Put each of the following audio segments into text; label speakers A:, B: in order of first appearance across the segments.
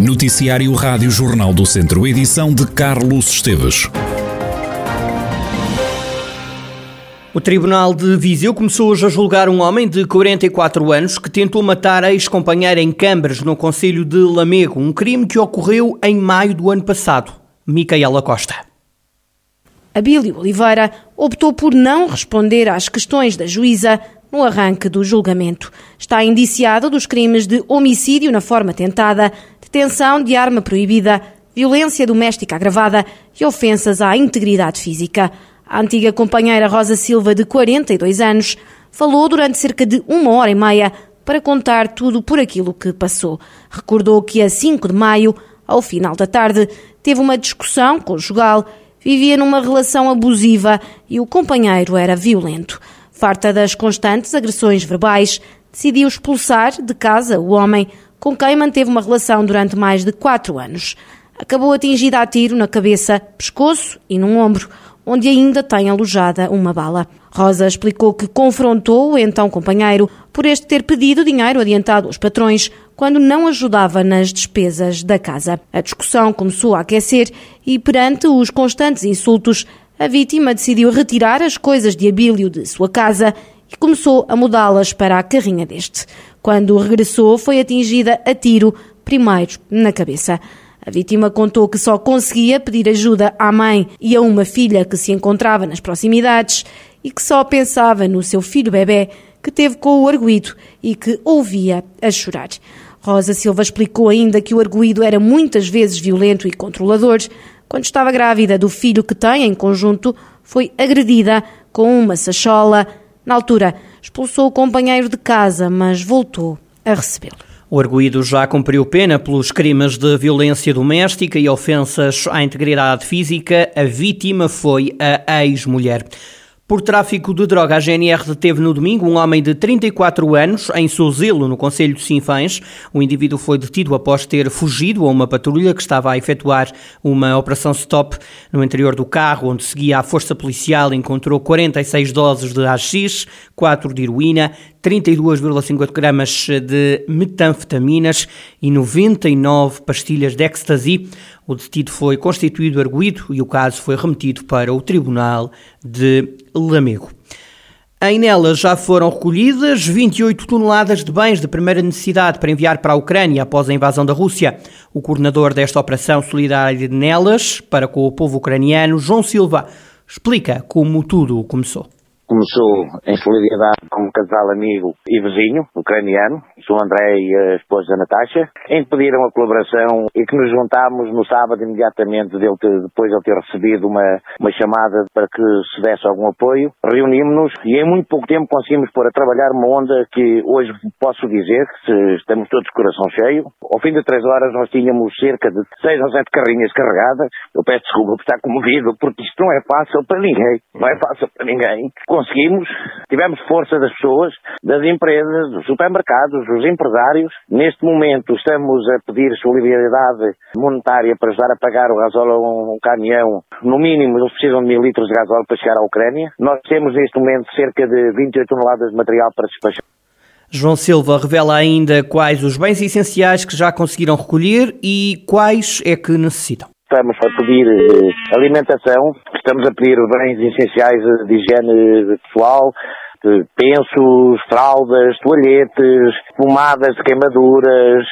A: Noticiário Rádio Jornal do Centro, edição de Carlos Esteves.
B: O Tribunal de Viseu começou hoje a julgar um homem de 44 anos que tentou matar a ex-companheira em Cambras, no Conselho de Lamego, um crime que ocorreu em maio do ano passado. Micaela Costa.
C: Abílio Oliveira optou por não responder às questões da juíza no arranque do julgamento. Está indiciado dos crimes de homicídio na forma tentada, detenção de arma proibida, violência doméstica agravada e ofensas à integridade física. A antiga companheira Rosa Silva, de 42 anos, falou durante cerca de uma hora e meia para contar tudo por aquilo que passou. Recordou que a 5 de maio, ao final da tarde, teve uma discussão conjugal, vivia numa relação abusiva e o companheiro era violento. Farta das constantes agressões verbais, decidiu expulsar de casa o homem com quem manteve uma relação durante mais de quatro anos. Acabou atingida a tiro na cabeça, pescoço e num ombro onde ainda tem alojada uma bala. Rosa explicou que confrontou o então companheiro por este ter pedido dinheiro adiantado aos patrões quando não ajudava nas despesas da casa. A discussão começou a aquecer e, perante os constantes insultos, a vítima decidiu retirar as coisas de Abílio de sua casa e começou a mudá-las para a carrinha deste. Quando regressou, foi atingida a tiro, primeiro na cabeça. A vítima contou que só conseguia pedir ajuda à mãe e a uma filha que se encontrava nas proximidades e que só pensava no seu filho bebê que teve com o arguído e que ouvia a chorar. Rosa Silva explicou ainda que o arguído era muitas vezes violento e controlador. Quando estava grávida do filho que tem em conjunto, foi agredida com uma sachola. Na altura, expulsou o companheiro de casa, mas voltou a recebê-lo.
B: O arguído já cumpriu pena pelos crimes de violência doméstica e ofensas à integridade física. A vítima foi a ex-mulher. Por tráfico de droga, a GNR deteve no domingo um homem de 34 anos em Sozelo, no Conselho de Sinfãs. O indivíduo foi detido após ter fugido a uma patrulha que estava a efetuar uma operação stop no interior do carro, onde seguia a força policial, encontrou 46 doses de AX, 4 de heroína, 32,50 gramas de metanfetaminas e 99 pastilhas de ecstasy. O detido foi constituído arguído e o caso foi remetido para o Tribunal de Lamego. Em nelas já foram recolhidas 28 toneladas de bens de primeira necessidade para enviar para a Ucrânia após a invasão da Rússia. O coordenador desta operação solidária de Nelas para com o povo ucraniano, João Silva, explica como tudo começou.
D: Começou em solidariedade com um casal amigo e vizinho, ucraniano, o André e a esposa Natasha, em que pediram a colaboração e que nos juntámos no sábado imediatamente dele ter, depois de ele ter recebido uma, uma chamada para que se desse algum apoio. Reunimos-nos e em muito pouco tempo conseguimos pôr a trabalhar uma onda que hoje posso dizer que estamos todos de coração cheio. Ao fim de três horas nós tínhamos cerca de seis ou sete carrinhas carregadas. Eu peço desculpa por estar comovido, porque isto não é fácil para ninguém. Não é fácil para ninguém conseguimos, tivemos força das pessoas, das empresas, dos supermercados, dos empresários. Neste momento estamos a pedir solidariedade monetária para ajudar a pagar o gasóleo a um caminhão. No mínimo, eles precisam de mil litros de gasóleo para chegar à Ucrânia. Nós temos neste momento cerca de 28 toneladas de material para despachar.
B: João Silva revela ainda quais os bens essenciais que já conseguiram recolher e quais é que necessitam.
D: Estamos a pedir eh, alimentação, estamos a pedir bens essenciais de higiene pessoal, de pensos, fraldas, toalhetes, pomadas de queimaduras,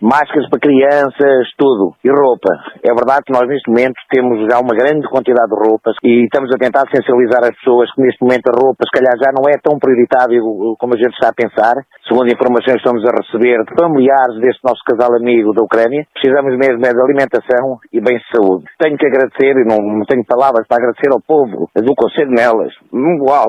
D: máscaras para crianças, tudo. E roupa. É verdade que nós neste momento temos já uma grande quantidade de roupas e estamos a tentar sensibilizar as pessoas que neste momento a roupa se calhar já não é tão prioritário como a gente está a pensar. Segundo informações que estamos a receber de familiares deste nosso casal amigo da Ucrânia, precisamos mesmo é de alimentação e bem de saúde. Tenho que agradecer, e não tenho palavras para agradecer ao povo do Conselho Nelas,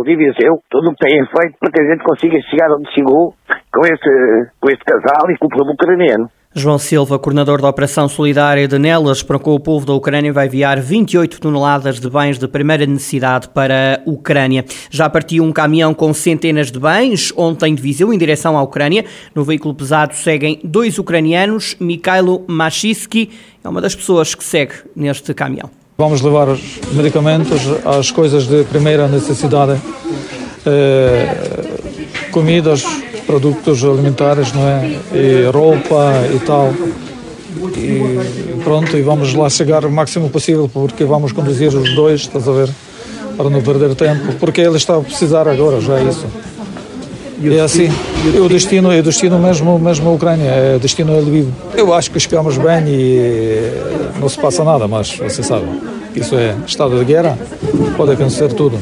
D: de Viseu, tudo o têm feito para que a gente consiga chegar onde chegou com este, com este casal e com o povo ucraniano.
B: João Silva, coordenador da Operação Solidária de Nelas, para com o povo da Ucrânia, vai enviar 28 toneladas de bens de primeira necessidade para a Ucrânia. Já partiu um caminhão com centenas de bens, ontem de Viseu, em direção à Ucrânia. No veículo pesado seguem dois ucranianos. Mikhailo Machiski é uma das pessoas que segue neste caminhão.
E: Vamos levar os medicamentos, as coisas de primeira necessidade, eh, comidas, produtos alimentares, não é? E roupa e tal. e pronto, e vamos lá chegar o máximo possível porque vamos conduzir os dois, estás a ver? Para não perder tempo, porque ele está a precisar agora, já é isso. É assim, é o destino, é o destino mesmo, mesmo a Ucrânia, é o destino é Lviv. Eu acho que chegamos bem e não se passa nada, mas você sabe, isso é estado de guerra, pode acontecer tudo.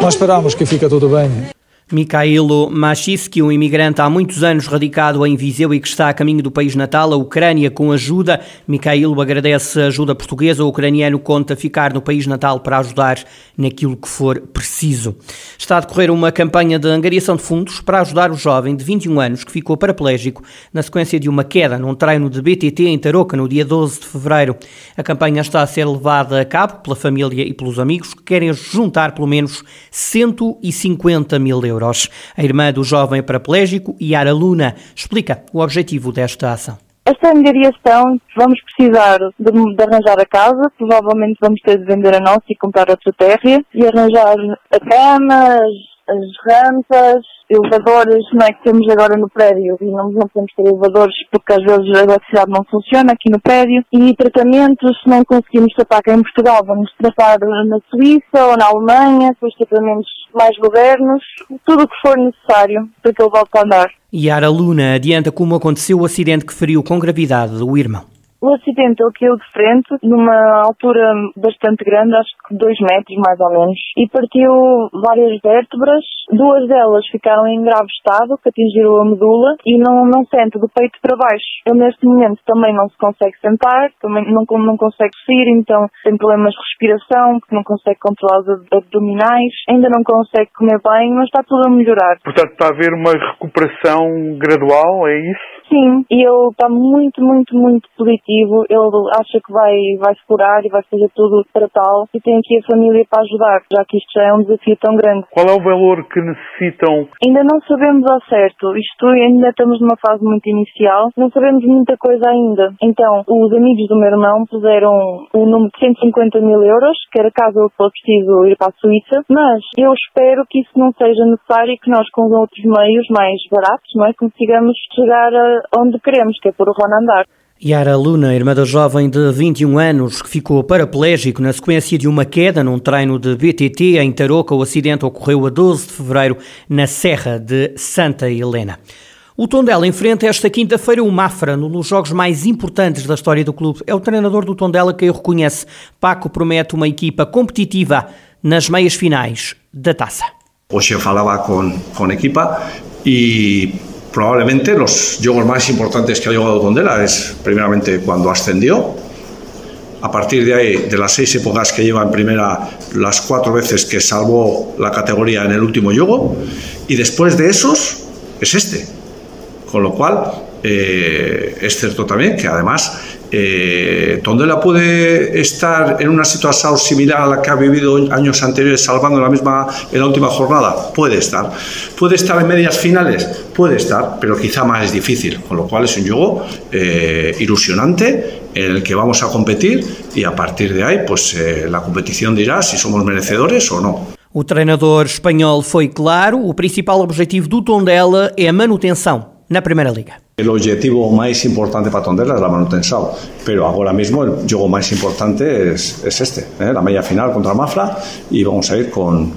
E: Nós esperamos que fique tudo bem.
B: Mikhailo Machiski, um imigrante há muitos anos radicado em Viseu e que está a caminho do país natal, a Ucrânia, com ajuda. Mikhailo agradece a ajuda portuguesa. O ucraniano conta ficar no país natal para ajudar naquilo que for preciso. Está a decorrer uma campanha de angariação de fundos para ajudar o jovem de 21 anos que ficou paraplégico na sequência de uma queda num treino de BTT em Tarouca no dia 12 de fevereiro. A campanha está a ser levada a cabo pela família e pelos amigos que querem juntar pelo menos 150 mil euros euros. A irmã do jovem paraplégico, Yara Luna, explica o objetivo desta ação.
F: Esta angariação vamos precisar de, de, arranjar a casa, provavelmente vamos ter de vender a nossa e comprar outra terra e arranjar a cama, as, as rampas, elevadores não é que temos agora no prédio e não, não podemos ter elevadores porque às vezes a eletricidade não funciona aqui no prédio e tratamentos, se não conseguimos tratar cá em Portugal, vamos tratar na Suíça ou na Alemanha, depois tratamentos mais modernos, tudo o que for necessário para que ele volte a andar.
B: Yara Luna adianta como aconteceu o acidente que feriu com gravidade o irmão.
F: O acidente ele caiu de frente, numa altura bastante grande, acho que dois metros mais ou menos, e partiu várias vértebras. Duas delas ficaram em grave estado, que atingiram a medula, e não, não sente do peito para baixo. Ele neste momento também não se consegue sentar, também não, não consegue sair, então tem problemas de respiração, porque não consegue controlar os abdominais, ainda não consegue comer bem, mas está tudo a melhorar.
G: Portanto, está a haver uma recuperação gradual, é isso?
F: Sim, e ele está muito, muito, muito positivo. Ele acha que vai, vai se curar e vai fazer tudo para tal. E tem aqui a família para ajudar, já que isto já é um desafio tão grande.
G: Qual é o valor que necessitam?
F: Ainda não sabemos ao certo. Isto ainda estamos numa fase muito inicial. Não sabemos muita coisa ainda. Então, os amigos do meu irmão puseram o um número de 150 mil euros, que era caso eu fosse preciso ir para a Suíça. Mas eu espero que isso não seja necessário e que nós, com outros meios mais baratos, não é, consigamos chegar a onde queremos, que é por o Ron andar.
B: Yara Luna, irmã da jovem de 21 anos que ficou paraplégico na sequência de uma queda num treino de BTT em Tarouca. O acidente ocorreu a 12 de fevereiro na Serra de Santa Helena. O Tondela enfrenta esta quinta-feira o Mafra, num dos jogos mais importantes da história do clube. É o treinador do Tondela que o reconhece. Paco promete uma equipa competitiva nas meias finais da taça.
H: Hoje eu falava com, com a equipa e probablemente los juegos más importantes que ha llegado Tondela es primeramente cuando ascendió. A partir de ahí, de las seis épocas que lleva en primera, las cuatro veces que salvó la categoría en el último juego, y después de esos es este. Con lo cual, eh, es cierto también que además eh, Tondela puede estar en una situación similar a la que ha vivido años anteriores salvando la misma en la última jornada, puede estar. Puede estar en medias finales, puede estar, pero quizá más difícil, con lo cual es un juego eh, ilusionante en el que vamos a competir y a partir de ahí pues eh, la competición dirá si somos merecedores o no.
B: O treinador espanhol foi claro, o principal objetivo do Tondela é a manutenção na Primeira Liga.
H: El objetivo más importante para Tondela es la manutención, pero ahora mismo el juego más importante es este, ¿eh? la media final contra Mafra y vamos a ir con,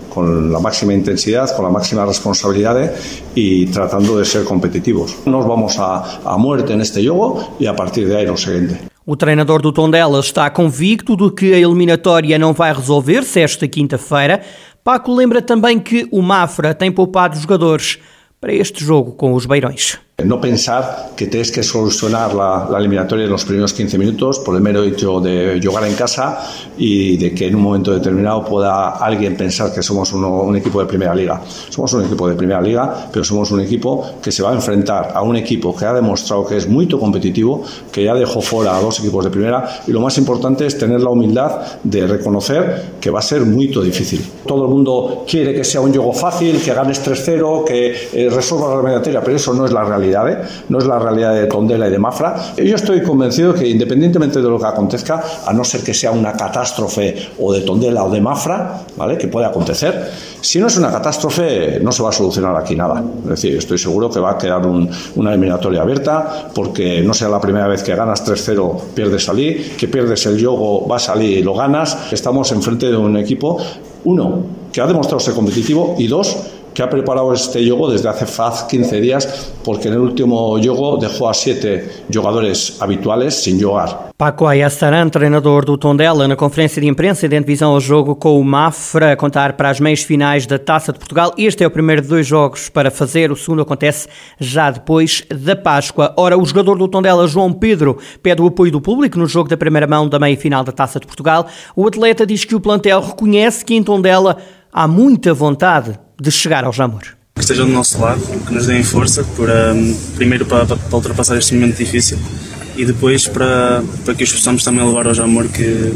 H: la máxima intensidad, con la máxima responsabilidad y tratando de ser competitivos. Nos vamos a, a muerte en este juego y a partir de ahí lo siguiente.
B: O treinador do Tondela está convicto de que a eliminatória não vai resolver-se esta quinta-feira. Paco lembra também que o Mafra tem poupado jogadores para este jogo com os Beirões.
H: No pensar que tienes que solucionar la, eliminatoria en los primeros 15 minutos por el mero hecho de jugar en casa y de que en un momento determinado pueda alguien pensar que somos un equipo de primera liga. Somos un equipo de primera liga, pero somos un equipo que se va a enfrentar a un equipo que ha demostrado que es muy competitivo, que ya dejó fuera a dos equipos de primera y lo más importante es tener la humildad de reconocer que va a ser muy difícil. Todo el mundo quiere que sea un juego fácil, que ganes 3-0, que eh, resuelva la eliminatoria, pero eso no es la realidad. ¿Eh? no es la realidad de Tondela y de Mafra. Yo estoy convencido que independientemente de lo que acontezca, a no ser que sea una catástrofe o de Tondela o de Mafra, ¿vale? que puede acontecer, si no es una catástrofe, no se va a solucionar aquí nada. Es decir, estoy seguro que va a quedar un, una eliminatoria abierta, porque no sea la primera vez que ganas 3-0, pierdes salir, que pierdes el yogo, va a salir y lo ganas. Estamos enfrente de un equipo, uno, que ha demostrado ser competitivo y dos, que ha preparado este yogo desde hace faz 15 días, porque en el último yogo dejó a siete jogadores habituales sin jogar.
B: Paco Ayastaran, treinador do Tondela, na conferência de imprensa de visão ao jogo com o Mafra, a contar para as meias finais da Taça de Portugal. Este é o primeiro de dois jogos para fazer, o segundo acontece já depois da Páscoa. Ora, o jogador do Tondela, João Pedro, pede o apoio do público no jogo da primeira mão da meia final da Taça de Portugal. O atleta diz que o plantel reconhece que em Tondela há muita vontade de chegar ao Jamor.
I: Que estejam do nosso lado, que nos deem força, para, primeiro para, para, ultrapassar este momento difícil e depois para, para que os possamos também levar ao Jamor, que,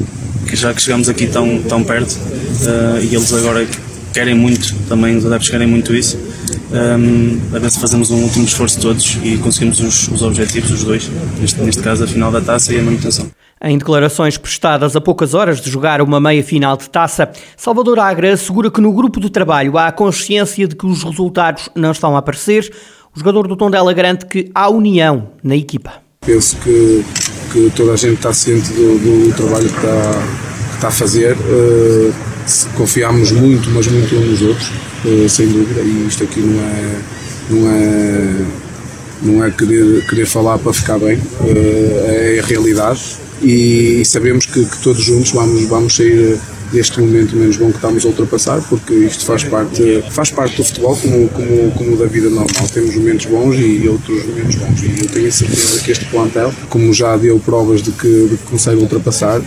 I: que já que chegamos aqui tão, tão perto uh, e eles agora querem muito, também os adeptos querem muito isso, um, a ver se fazemos um último esforço todos e conseguimos os, os objetivos, os dois, neste, neste caso a final da taça e a manutenção.
B: Em declarações prestadas a poucas horas de jogar uma meia final de taça, Salvador Agra assegura que no grupo de trabalho há a consciência de que os resultados não estão a aparecer. O jogador do Tondela garante que há união na equipa.
J: Penso que, que toda a gente está ciente do, do trabalho que está, que está a fazer. Uh, confiamos muito, mas muito uns nos outros, uh, sem dúvida, e isto aqui não é, não é, não é querer, querer falar para ficar bem, uh, é a realidade. E sabemos que, que, todos juntos vamos, vamos sair deste momento menos bom que estamos a ultrapassar, porque isto faz parte, faz parte do futebol como, como, como da vida normal. Temos momentos bons e outros menos bons. E eu tenho a certeza que este plantel, como já deu provas de que, de que consegue ultrapassar,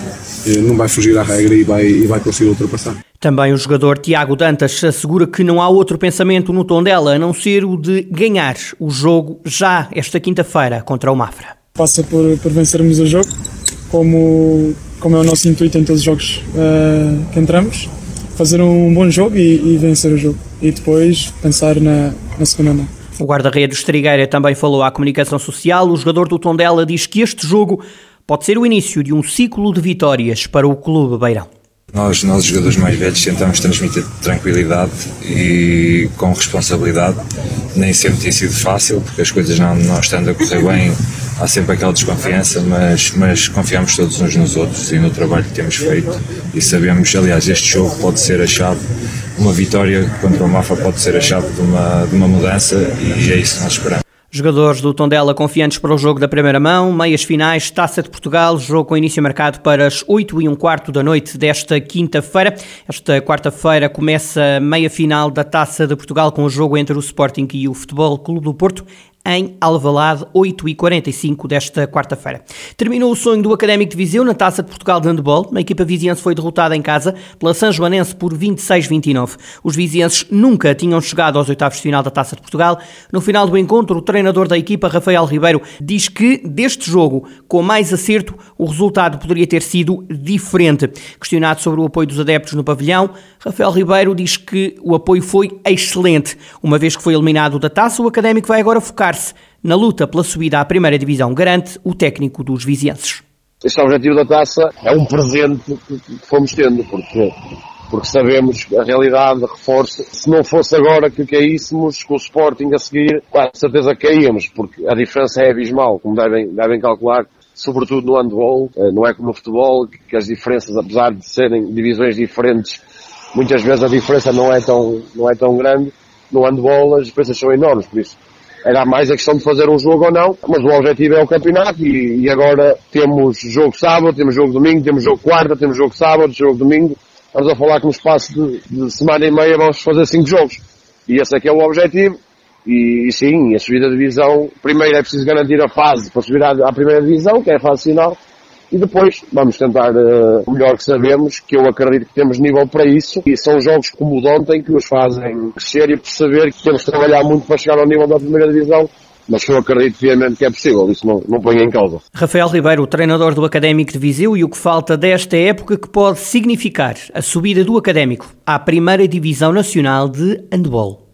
J: eh, não vai fugir à regra e vai, e vai conseguir ultrapassar.
B: Também o jogador Tiago Dantas assegura que não há outro pensamento no tom dela a não ser o de ganhar o jogo já esta quinta-feira contra o Mafra.
K: Passa por, por vencermos o jogo, como, como é o nosso intuito em todos os jogos uh, que entramos, fazer um bom jogo e, e, vencer o jogo. E depois pensar na, na segunda mão.
B: O guarda-redes Trigueira também falou à comunicação social. O jogador do Tondela diz que este jogo pode ser o início de um ciclo de vitórias para o Clube Beirão.
L: Nós, nós jogadores mais velhos, tentamos transmitir tranquilidade e com responsabilidade. Nem sempre tem sido fácil, porque as coisas não, não estando a correr bem, há sempre aquela desconfiança, mas, mas confiamos todos uns nos outros e no trabalho que temos feito e sabemos, aliás, este jogo pode ser a chave, uma vitória contra o Mafa pode ser a chave de uma, de uma mudança e é isso que nós esperamos.
B: Jogadores do Tondela confiantes para o jogo da primeira mão, meias finais, Taça de Portugal, jogo com início marcado para as 8 e um quarto da noite desta quinta-feira. Esta quarta-feira começa a meia final da Taça de Portugal com o jogo entre o Sporting e o Futebol Clube do Porto em Alvalade, 8h45 desta quarta-feira. Terminou o sonho do Académico de Viseu na Taça de Portugal de Handball. A equipa viziense foi derrotada em casa pela São Joanense por 26-29. Os vizienses nunca tinham chegado aos oitavos de final da Taça de Portugal. No final do encontro, o treinador da equipa, Rafael Ribeiro, diz que deste jogo, com mais acerto, o resultado poderia ter sido diferente. Questionado sobre o apoio dos adeptos no pavilhão, Rafael Ribeiro diz que o apoio foi excelente. Uma vez que foi eliminado da taça, o Académico vai agora focar-se na luta pela subida à primeira divisão, garante o técnico dos vizienses.
M: Este objetivo da taça é um presente que fomos tendo, porque, porque sabemos a realidade, reforço. Se não fosse agora que caíssemos com o Sporting a seguir, com certeza caíamos, porque a diferença é abismal, como devem, devem calcular sobretudo no handball, eh, não é como no futebol, que as diferenças, apesar de serem divisões diferentes, muitas vezes a diferença não é tão, não é tão grande. No handball as diferenças são enormes, por isso era mais a questão de fazer um jogo ou não, mas o objetivo é o campeonato e, e agora temos jogo sábado, temos jogo domingo, temos jogo quarta, temos jogo sábado, jogo domingo. Estamos a falar que no espaço de, de semana e meia vamos fazer cinco jogos. E esse aqui é o objetivo. E, e sim, a subida de divisão, primeiro é preciso garantir a fase para subir à, à primeira divisão, que é a fase final, e depois vamos tentar uh, o melhor que sabemos, que eu acredito que temos nível para isso, e são jogos como o de ontem que nos fazem crescer e perceber que temos que trabalhar muito para chegar ao nível da primeira divisão, mas eu acredito piamente que é possível, isso não, não põe em causa.
B: Rafael Ribeiro, treinador do Académico de Viseu, e o que falta desta época que pode significar a subida do Académico à primeira divisão nacional de handball.